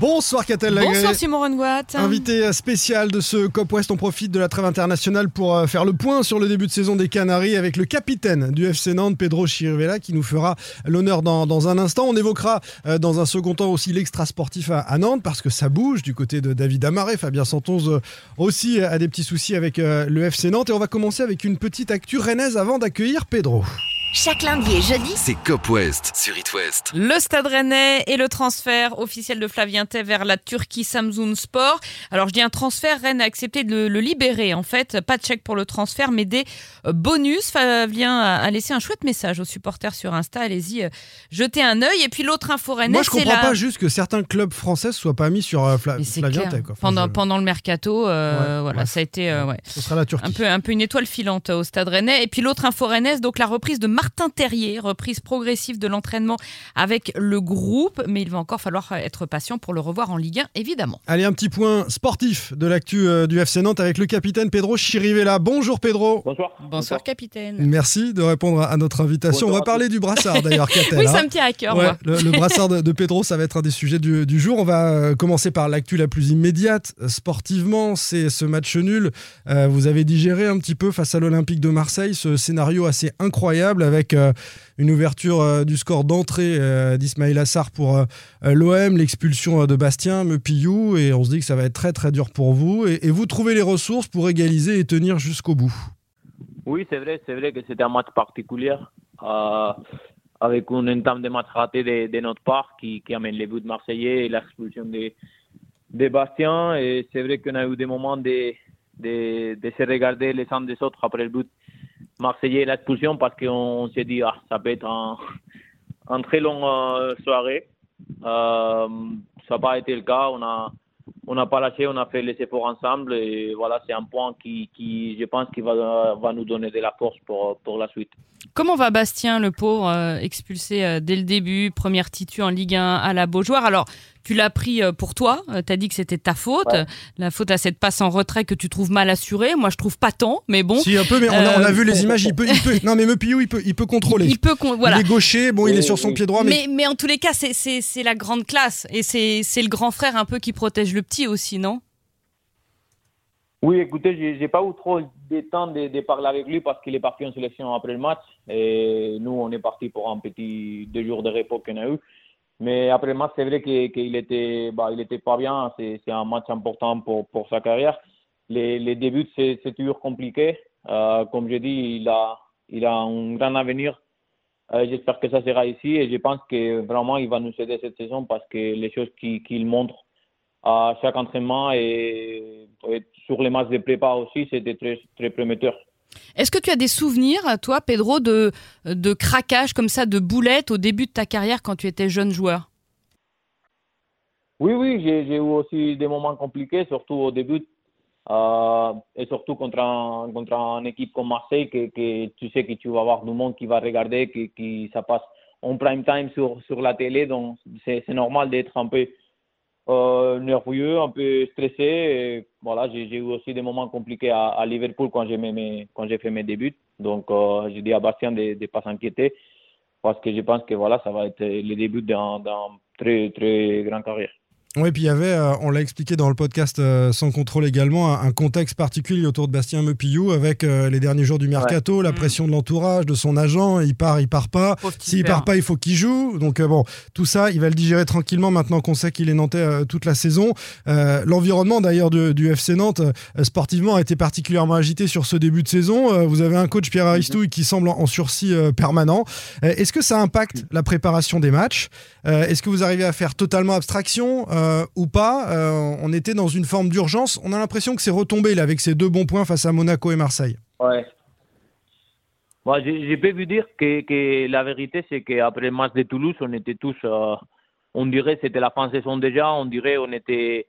Bonsoir Catel Lagré. Bonsoir Simon Rengoat. Invité spécial de ce COP West, on profite de la trêve internationale pour euh, faire le point sur le début de saison des Canaries avec le capitaine du FC Nantes, Pedro Chirivella, qui nous fera l'honneur dans, dans un instant. On évoquera euh, dans un second temps aussi l'extra sportif à, à Nantes parce que ça bouge du côté de David Amaré. Fabien Santonze euh, aussi a des petits soucis avec euh, le FC Nantes. Et on va commencer avec une petite actu rennaise avant d'accueillir Pedro. Chaque lundi et jeudi. C'est Cop West sur It West. Le Stade Rennais et le transfert officiel de Flavien Tay vers la Turquie Samsun Sport. Alors je dis un transfert, Rennes a accepté de le, libérer en fait. Pas de chèque pour le transfert, mais des euh, bonus. Flavien a, laissé un chouette message aux supporters sur Insta. Allez-y, euh, jetez un œil. Et puis l'autre info Rennais, Moi, je comprends la... pas juste que certains clubs français soient pas mis sur euh, Fla- Flavien. Tay. Enfin, pendant, je- pendant le mercato, euh, Ouais, voilà, bref. ça a été euh, ouais. Ce sera la Turquie. un peu, un peu une étoile filante au Stade Rennais. Et puis l'autre info rennaise, donc la reprise de Martin Terrier, reprise progressive de l'entraînement avec le groupe, mais il va encore falloir être patient pour le revoir en Ligue 1, évidemment. Allez, un petit point sportif de l'actu euh, du FC Nantes avec le capitaine Pedro Chirivella. Bonjour Pedro. Bonsoir. Bonsoir capitaine. Merci de répondre à notre invitation. On va parler du brassard d'ailleurs, Catel. Oui, hein. ça me tient à cœur, Ouais, moi. le, le brassard de, de Pedro, ça va être un des sujets du, du jour. On va euh, commencer par l'actu la plus immédiate. Euh, Sportivement, c'est ce match nul. Euh, vous avez digéré un petit peu face à l'Olympique de Marseille ce scénario assez incroyable avec euh, une ouverture euh, du score d'entrée euh, d'Ismail Assar pour l'OM, l'expulsion de Bastien, Mepillou, et on se dit que ça va être très très dur pour vous. Et, vous trouvez les ressources pour égaliser et tenir jusqu'au bout? Oui, c'est vrai, c'est vrai que c'était un match particulier, avec une entame de match raté de, de notre part qui, amène les buts marseillais et l'expulsion de, de Bastien. Et c'est vrai qu'on a eu des moments de, de, de se regarder les uns des autres après le but marseillais l'expulsion parce qu'on s'est dit, ah, ça peut être un, très long euh, soirée. Euh, ça n'a pas été le cas. On a, on n'a pas lâché, on a fait les efforts ensemble et voilà, c'est un point qui, qui je pense, qui va, va nous donner de la force pour, pour la suite. Comment va Bastien, le pauvre, euh, expulsé dès le début, première titu en Ligue 1 à la Beaujoire? Alors, tu l'as pris euh, pour toi, tu as dit que c'était ta faute, Ouais. la faute à cette passe en retrait que tu trouves mal assurée. Moi, je trouve pas tant, mais bon. Si un peu, mais on a, on a Euh, vu les images. Il peut, il peut, non mais Mepillou, il peut, il peut contrôler. Il peut, con- voilà. Il est gaucher, bon, il est sur son pied droit, mais Mais, mais en tous les cas, c'est- c'est c'est la grande classe. Et c'est c'est le grand frère un peu qui protège le petit aussi, non? Oui, écoutez, j'ai j'ai pas eu trop de temps de, de parler avec lui parce qu'il est parti en sélection après le match et nous, on est parti pour un petit deux jours de repos qu'on a eu. Mais après le match, c'est vrai qu'il était, bah, il était pas bien. C'est un match important pour, pour sa carrière. Les, les débuts, c'est toujours compliqué. Euh, comme je dis, il a, il a un grand avenir. Euh, J'espère que ça sera ici et je pense que vraiment il va nous aider cette saison parce que les choses qu'il qu'il montre à chaque entraînement et, et sur les matchs de prépa aussi, c'était très, très prometteur. Est-ce que tu as des souvenirs, toi, Pedro, de, de craquage comme ça, de boulettes au début de ta carrière quand tu étais jeune joueur? Oui, oui, j'ai eu aussi des moments compliqués, surtout au début, euh, et surtout contre contre une équipe comme Marseille, que, tu sais que tu vas avoir du monde qui va regarder, que, que ça passe en prime time sur, sur la télé, donc c'est normal d'être un peu euh, nerveux, un peu stressé. Voilà, j'ai eu aussi des moments compliqués à, à Liverpool quand j'ai fait mes débuts. Donc, euh, j'ai dit à Bastien de ne pas s'inquiéter parce que je pense que voilà, ça va être le début d'un très, très grand carrière. Oui, puis il y avait, euh, on l'a expliqué dans le podcast euh, Sans contrôle également, un, un contexte particulier autour de Bastien Mepillou avec euh, les derniers jours du mercato, la Mm. pression de l'entourage, de son agent, il part, il part pas. S'il part pas, il faut qu'il joue. Donc bon, tout ça, il va le digérer tranquillement maintenant qu'on sait qu'il est nantais toute la saison. L'environnement d'ailleurs du, du FC Nantes sportivement a été particulièrement agité sur ce début de saison. Vous avez un coach Pierre Aristouille qui semble en, en sursis permanent. Est-ce que ça impacte la préparation des matchs? Est-ce que vous arrivez à faire totalement abstraction? Euh, ou pas Euh, On était dans une forme d'urgence. On a l'impression que c'est retombé là avec ces deux bons points face à Monaco et Marseille. Ouais. Moi, je, je vous dire que, la vérité, c'est qu'après le match de Toulouse, on était tous, euh, on dirait c'était la fin de saison déjà, on dirait on était,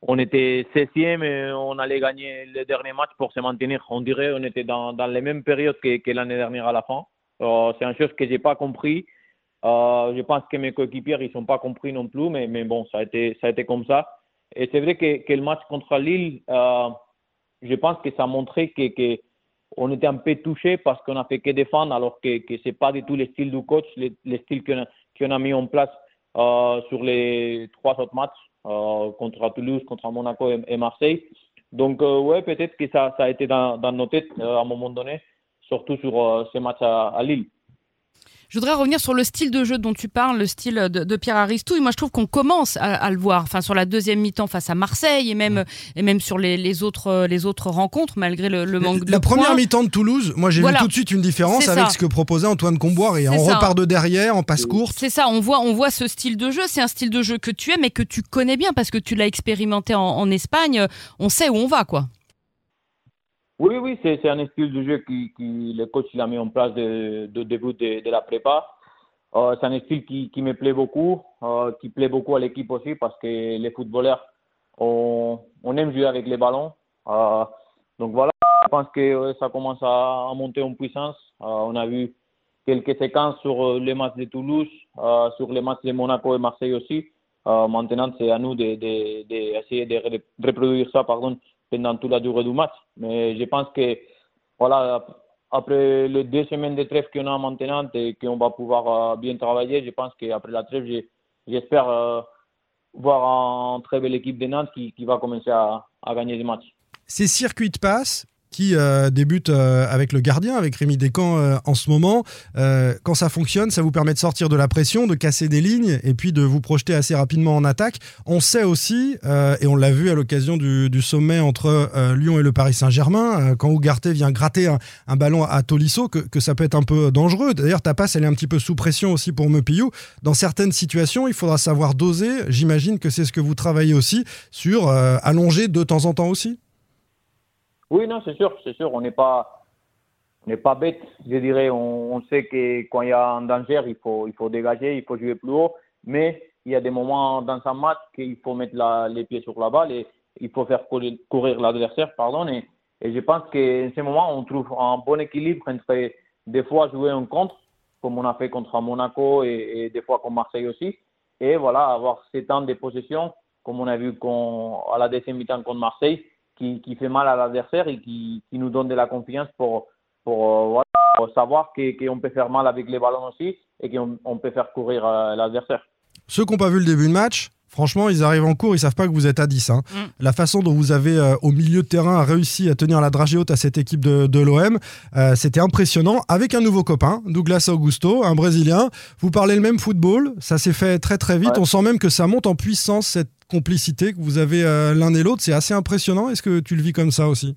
on était 16e et on allait gagner le dernier match pour se maintenir. On dirait on était dans, dans les mêmes périodes que, que l'année dernière à la fin. Euh, c'est une chose que j'ai pas compris. Euh, je pense que mes coéquipiers ils sont pas compris non plus, mais, bon, ça a été, comme ça. Et c'est vrai que, le match contre Lille, euh, je pense que ça a montré que, que on était un peu touché parce qu'on a fait que défendre, alors que, que c'est pas du tout le style du coach, le, le style qu'on a, qu'on a mis en place euh, sur les trois autres matchs contre Toulouse, contre Monaco et, Marseille. Donc, ouais, peut-être que ça, a été dans, nos têtes à un moment donné, surtout sur ce match à Lille. Je voudrais revenir sur le style de jeu dont tu parles, le style de, de Pierre Aristouille. Moi, je trouve qu'on commence à, à, le voir. Enfin, sur la deuxième mi-temps face à Marseille et même et même sur les, les autres les autres rencontres, malgré le, le manque la de La première mi-temps de Toulouse, moi j'ai Voilà. vu tout de suite une différence avec ça. ce que proposait Antoine Comboire et on ça. repart de derrière en passe courte. C'est ça, on voit, on voit ce style de jeu. C'est un style de jeu que tu aimes et que tu connais bien parce que tu l'as expérimenté en, en Espagne. On sait où on va, quoi. Oui, oui, c'est un style de jeu qui, qui le coach il a mis en place de, de début de, de la prépa. Euh, c'est un style qui, qui me plaît beaucoup, euh, qui plaît beaucoup à l'équipe aussi parce que les footballeurs, on, on aime jouer avec les ballons. Euh, donc voilà, je pense que ça commence à, monter en puissance. On a vu quelques séquences sur les matchs de Toulouse, sur les matchs de Monaco et Marseille aussi. Maintenant, c'est à nous d'essayer de, de, de, de re- reproduire ça pardon, pendant toute la durée du match. Mais je pense que voilà, après les deux semaines de trêve qu'on a maintenant et qu'on va pouvoir euh, bien travailler, je pense qu'après la trêve, j'espère euh, voir une très belle équipe de Nantes qui, qui va commencer à, à gagner des matchs. Ces circuits de passe qui euh, débutent euh, avec le gardien, avec Rémi Descamps euh, en ce moment, quand ça fonctionne, ça vous permet de sortir de la pression, de casser des lignes et puis de vous projeter assez rapidement en attaque. On sait aussi, et on l'a vu à l'occasion du, sommet entre Lyon et le Paris Saint-Germain, quand Ougarté vient gratter un, ballon à Tolisso, que, ça peut être un peu dangereux. D'ailleurs, ta passe, elle est un petit peu sous pression aussi pour Mepillou. Dans certaines situations, il faudra savoir doser. J'imagine que c'est ce que vous travaillez aussi sur allonger de temps en temps aussi. Oui, non, c'est sûr, c'est sûr. On n'est pas, n'est pas bête, je dirais. On, on, sait que quand il y a un danger, il faut, il faut dégager, il faut jouer plus haut. Mais il y a des moments dans un match qu'il faut mettre les pieds sur la balle et il faut faire courir, l'adversaire, pardon. Et, et, je pense qu'en ce moment, on trouve un bon équilibre entre des fois jouer en contre, comme on a fait contre Monaco et, et des fois contre Marseille aussi. Et voilà, avoir ces temps de possession, comme on a vu à la deuxième mi-temps contre Marseille, qui, qui, fait mal à l'adversaire et qui, qui, nous donne de la confiance pour, pour, euh, voilà, pour savoir qu'on peut faire mal avec les ballons aussi et qu'on on peut faire courir euh, l'adversaire. Ceux qui n'ont pas vu le début de match, franchement, ils arrivent en cours, ils savent pas que vous êtes à 10. Hein. Mm. La façon dont vous avez, euh, au milieu de terrain, réussi à tenir la dragée haute à cette équipe de, de l'OM, euh, c'était impressionnant. Avec un nouveau copain, Douglas Augusto, un Brésilien. Vous parlez le même football, ça s'est fait très très vite. Ouais. On sent même que ça monte en puissance, cette complicité que vous avez euh, l'un et l'autre. C'est assez impressionnant. Est-ce que tu le vis comme ça aussi?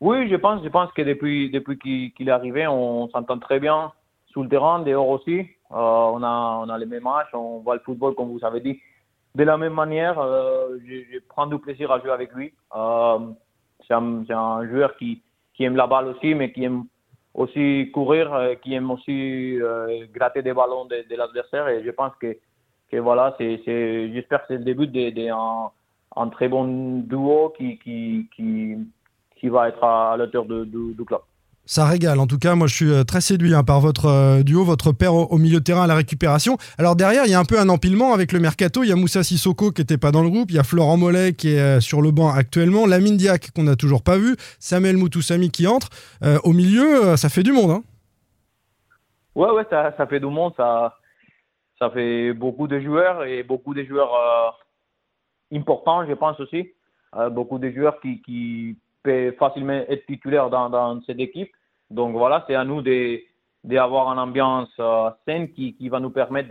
Oui, je pense, je pense que depuis, depuis qu'il qu est arrivé, on s'entend très bien sur le terrain, dehors aussi. Euh, on, a, on a les mêmes matchs, on voit le football, comme vous avez dit, de la même manière. Euh, je, je, prends du plaisir à jouer avec lui. Euh, c'est un, joueur qui, aime la balle aussi, mais qui aime aussi courir, qui aime aussi gratter des ballons de, l'adversaire. Et je pense que, que voilà, j'espère que c'est le début d'un très bon duo qui, qui, qui, qui va être à, à l'auteur du club ça régale. En tout cas, moi, je suis très séduit hein, par votre euh, duo, votre père au, milieu de terrain à la récupération. Alors derrière, il y a un peu un empilement avec le mercato. Il y a Moussa Sissoko qui n'était pas dans le groupe. Il y a Florent Mollet qui est euh, sur le banc actuellement. Lamine Diak qu'on n'a toujours pas vu. Samuel Moutoussami qui entre. Euh, au milieu, ça fait du monde. Hein. Ouais, ouais, ça, fait du monde. Ça, ça fait beaucoup de joueurs et beaucoup de joueurs euh, importants, je pense aussi. Euh, beaucoup de joueurs qui, qui peut facilement être titulaire dans, dans cette équipe. Donc voilà, c'est à nous d'avoir une ambiance euh, saine qui, qui, va nous permettre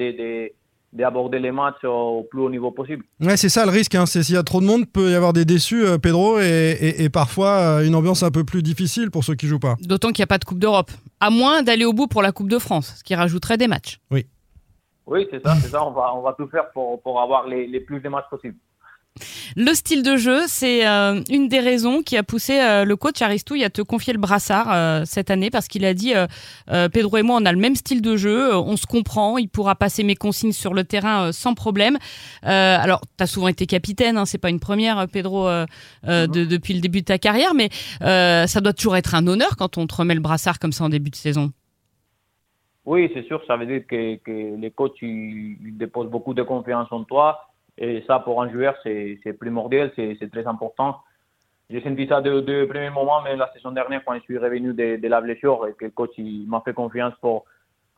d'aborder les matchs au plus haut niveau possible. Ouais, c'est ça le risque. Hein. S'il y a trop de monde, peut y avoir des déçus, euh, Pedro, et, et, et, parfois euh, une ambiance un peu plus difficile pour ceux qui jouent pas. D'autant qu'il n'y a pas de Coupe d'Europe. À moins d'aller au bout pour la Coupe de France, ce qui rajouterait des matchs. Oui. Oui, c'est ça, c'est ça. On va, on va tout faire pour, pour avoir les, les plus de matchs possibles. Le style de jeu, c'est euh, une des raisons qui a poussé euh, le coach Aristouille à te confier le brassard euh, cette année parce qu'il a dit euh, Pedro et moi on a le même style de jeu, on se comprend, il pourra passer mes consignes sur le terrain sans problème. alors tu as souvent été capitaine, hein, c'est pas une première Pedro de, depuis le début de ta carrière, mais ça doit toujours être un honneur quand on te remet le brassard comme ça en début de saison. Oui, c'est sûr, ça veut dire que, que les coachs ils, ils déposent beaucoup de confiance en toi Et ça, pour un joueur, c'est primordial, c'est très important. J'ai senti ça de, de premier moment, mais la saison dernière, quand je suis revenu de, de la blessure et que le coach m'a fait confiance pour,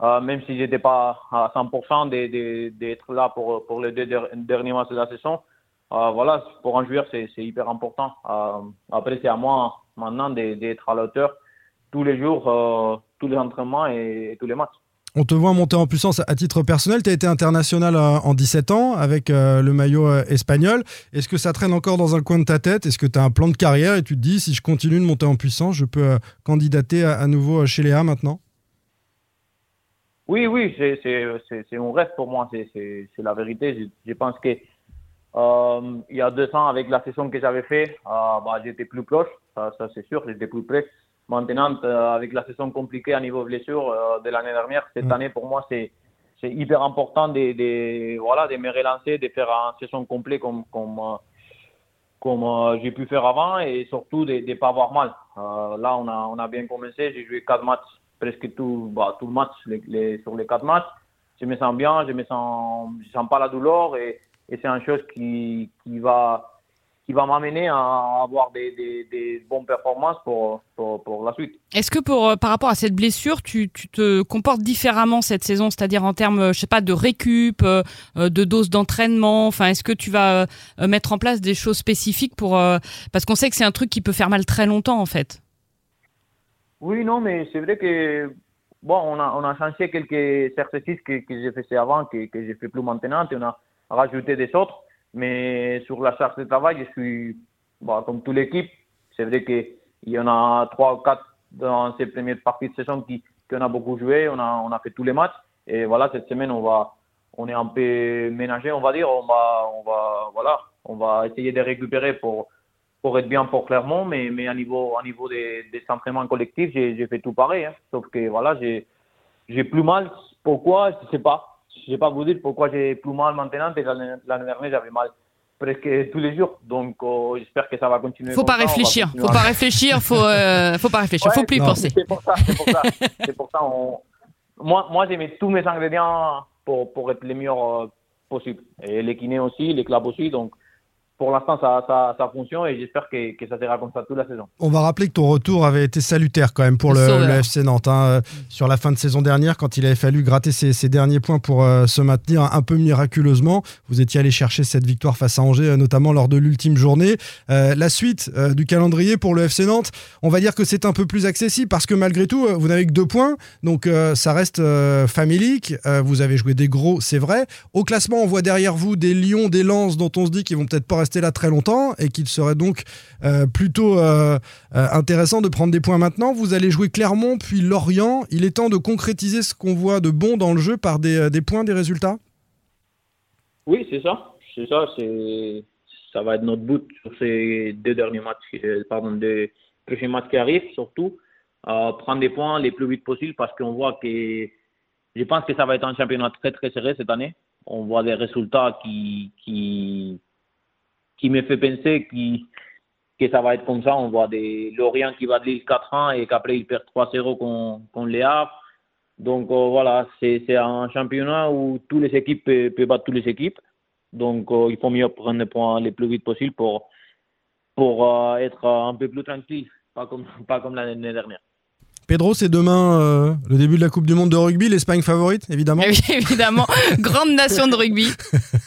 euh, même si j'étais pas à 100%, de- de- d'être là pour, pour les deux der- derniers matchs de la saison. Euh, voilà, pour un joueur, c'est hyper important. Euh, après, c'est à moi maintenant d'être à la hauteur tous les jours, euh, tous les entraînements et tous les matchs. On te voit monter en puissance à titre personnel. Tu as été international euh, en 17 ans avec euh, le maillot euh, espagnol. Est-ce que ça traîne encore dans un coin de ta tête? Est-ce que tu as un plan de carrière et tu te dis, si je continue de monter en puissance, je peux candidater à, nouveau chez Léa maintenant? Oui, oui, c'est- un rêve pour moi, c'est- la vérité. Je, pense que il y a deux ans, avec la saison que j'avais fait, bah, j'étais plus proche, ça, ça, c'est sûr, j'étais plus près. Maintenant, euh, avec la saison compliquée à niveau blessure euh, de l'année dernière, cette Mm. année pour moi, c'est c'est hyper important de, de, voilà, de me relancer, de faire une saison complète comme, comme, euh, comme euh, j'ai pu faire avant et surtout de ne pas avoir mal. Euh, là, on a, on a bien commencé. J'ai joué quatre matchs, presque tout, bah, tout le match les, les- sur les quatre matchs. Je me sens bien, je me sens, je sens pas la douleur et, et c'est une chose qui, qui va, qui va m'amener à avoir des, des, des bonnes performances pour, pour, pour la suite. Est-ce que pour, euh, par rapport à cette blessure, tu, tu te comportes différemment cette saison, c'est-à-dire en termes, euh, je sais pas, de récup, euh, de dose d'entraînement? Enfin, est-ce que tu vas mettre en place des choses spécifiques pour parce qu'on sait que c'est un truc qui peut faire mal très longtemps en fait. Oui, non, mais c'est vrai que bon, on a, on a changé quelques exercices que, que j'ai fait avant, que, que je fais plus maintenant, et on a rajouté des autres. Mais sur la charge de travail, je suis bon, comme toute l'équipe. C'est vrai qu'il y en a trois ou quatre dans ces premières parties de saison qui, qui on a beaucoup joué, on a, on a fait tous les matchs. Et voilà, cette semaine, on va, on est un peu ménagé, on va dire. On va, on va, voilà, on va essayer de récupérer pour, pour être bien pour Clermont, mais, mais à niveau, à niveau des, des entraînements collectifs, j'ai fait tout pareil. hein. Sauf que voilà, j'ai plus mal. Pourquoi? Je sais pas. Je sais pas vous dire pourquoi j'ai plus mal maintenant. Et L'année dernière, j'avais mal presque tous les jours. Donc, euh, j'espère que ça va continuer. Faut pas réfléchir, continuer faut pas réfléchir, faut euh, faut pas réfléchir, faut Ouais, plus y penser. C'est pour ça, c'est pour ça. pour ça. On... Moi, moi j'ai mis tous mes ingrédients pour, pour être le meilleur euh, possible. Et les kinés aussi, les clubs aussi. Donc, pour l'instant, ça, ça, ça fonctionne et j'espère que, que ça sera comme ça toute la saison. On va rappeler que ton retour avait été salutaire quand même pour Le le, sauveur. le FC Nantes. hein, euh, sur la fin de saison dernière, quand il avait fallu gratter ses, ses derniers points pour euh, se maintenir un peu miraculeusement, vous étiez allé chercher cette victoire face à Angers, euh, notamment lors de l'ultime journée. Euh, la suite euh, du calendrier pour le FC Nantes, on va dire que c'est un peu plus accessible parce que malgré tout, vous n'avez que deux points, donc euh, ça reste euh, familique. Euh, vous avez joué des gros, c'est vrai. Au classement, on voit derrière vous des Lions, des Lances dont on se dit qu'ils vont peut-être pas rester là très longtemps et qu'il serait donc euh, plutôt euh, euh, intéressant de prendre des points maintenant. Vous allez jouer Clermont puis Lorient. Il est temps de concrétiser ce qu'on voit de bon dans le jeu par des, points, des résultats. Oui, c'est ça. C'est ça. C'est ça va être notre but sur ces deux derniers matchs, pardon, deux prochains matchs qui arrivent, surtout prendre des points les plus vite possible parce qu'on voit que je pense que ça va être un championnat très très serré cette année. On voit des résultats qui qui qui me fait penser que ça va être comme ça. On voit des Lorient qui va de Lille 4 ans et qu'après ils perdent 3-0 contre, contre les Havre. Donc euh, voilà, c'est un championnat où toutes les équipes peuvent, battre toutes les équipes. Donc euh, il faut mieux prendre les points les plus vite possible pour, pour euh, être un peu plus tranquille, pas comme, pas comme l'année dernière. Pedro, c'est demain euh, le début de la Coupe du Monde de rugby, l'Espagne favorite, évidemment. Eh oui, évidemment, grande nation de rugby.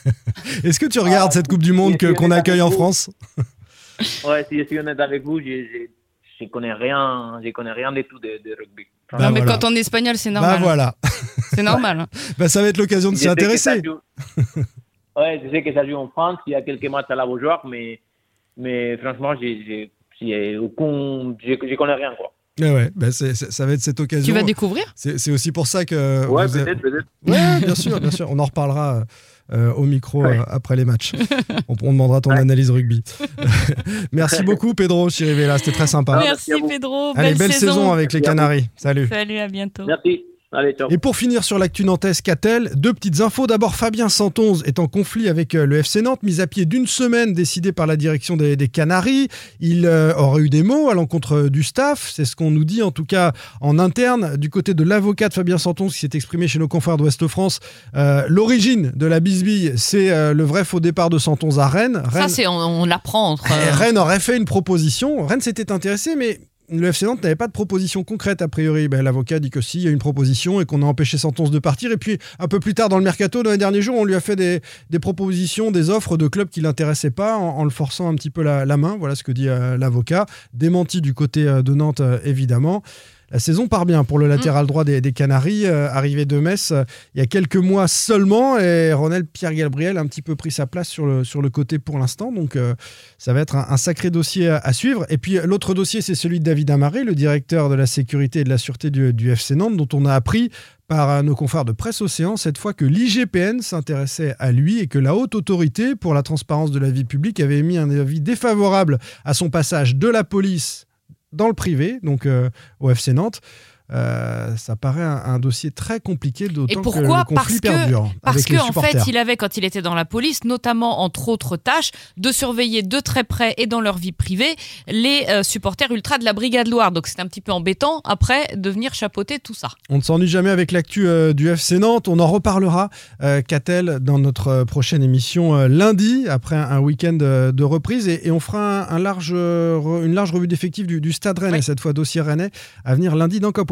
Est-ce que tu regardes Ah, cette Coupe du Monde que- si qu'on accueille en vous. France Ouais, si je suis honnête avec vous, je, je, je connais rien, je connais rien du tout de, de rugby. Bah non, mais voilà. quand on est espagnol, c'est Bah normal. voilà, C'est normal. bah, ça va être l'occasion de Je s'y intéresser. joue- ouais, je sais que ça joue en France, il y a quelques matchs à la Beaujoire, mais, mais franchement, j'ai, j'ai, j'ai aucun, je, je connais rien, quoi. Ouais, ouais, bah, c'est- c'est- ça va être cette Tu occasion. vas découvrir? C'est c'est aussi pour ça que. Ouais, vous- peut-être, peut-être. Ouais, bien sûr, bien sûr. On en reparlera euh, au micro Ouais. euh, après les matchs. On, on demandera ton Ouais. analyse rugby. Merci beaucoup, Pedro Chirivella. C'était très sympa. Ah, merci. Pedro, Allez, belle, belle saison, avec les Merci. Canaries. Salut. Salut, à bientôt. Merci. Allez, ciao. Et pour finir sur l'actu nantaise Catel, deux petites infos. D'abord, Fabien Santonze est en conflit avec euh, le FC Nantes, mis à pied d'une semaine décidée par la direction des, des Canaries. Il euh, aurait eu des mots à l'encontre du staff, c'est ce qu'on nous dit en tout cas en interne. Du côté de l'avocat de Fabien Santonze qui s'est exprimé chez nos confrères d'Ouest France, euh, l'origine de la bisbille, c'est euh, le vrai faux départ de Santonze à Rennes. Ça, c'est on, on l'apprend entre. Eh, euh, Rennes aurait fait une proposition. Rennes s'était intéressé, mais le FC Nantes n'avait pas de proposition concrète a priori. Ben, L'avocat dit que si, il y a une proposition et qu'on a empêché Santos de partir. Et puis, un peu plus tard dans le mercato, dans les derniers jours, on lui a fait des, des propositions, des offres de clubs qui l'intéressaient pas en, en le forçant un petit peu la, la main. Voilà ce que dit euh, l'avocat. Démenti du côté euh, de Nantes, euh, évidemment. La saison part bien pour le latéral droit des, des Canaries, euh, arrivé de Metz euh, il y a quelques mois seulement, et Ronald Pierre-Gabriel a un petit peu pris sa place sur le, sur le côté pour l'instant, donc euh, ça va être un, un sacré dossier à, à suivre. Et puis l'autre dossier, c'est celui de David Amaré, le directeur de la sécurité et de la sûreté du, du FC Nantes, dont on a appris par nos confrères de Presse Océan cette fois que l'IGPN s'intéressait à lui et que la haute autorité pour la transparence de la vie publique avait émis un avis défavorable à son passage de la police dans le privé, donc euh, au FC Nantes. Euh, ça paraît un, un dossier très compliqué, d'autant que pourquoi le conflit Parce que, perdure parce avec que les en fait, il avait, quand il était dans la police, notamment entre autres tâches, de surveiller de très près et dans leur vie privée les euh, supporters ultra de la Brigade Loire. Donc c'est un petit peu embêtant après de venir chapeauter tout ça. On ne s'ennuie jamais avec l'actu euh, du FC Nantes. On en reparlera, Catel, dans notre prochaine émission lundi, après un, un week-end de reprise. Et, et on fera un, large, une large revue d'effectifs du, du Stade Rennais, Oui. cette fois dossier Rennais, à venir lundi dans Cop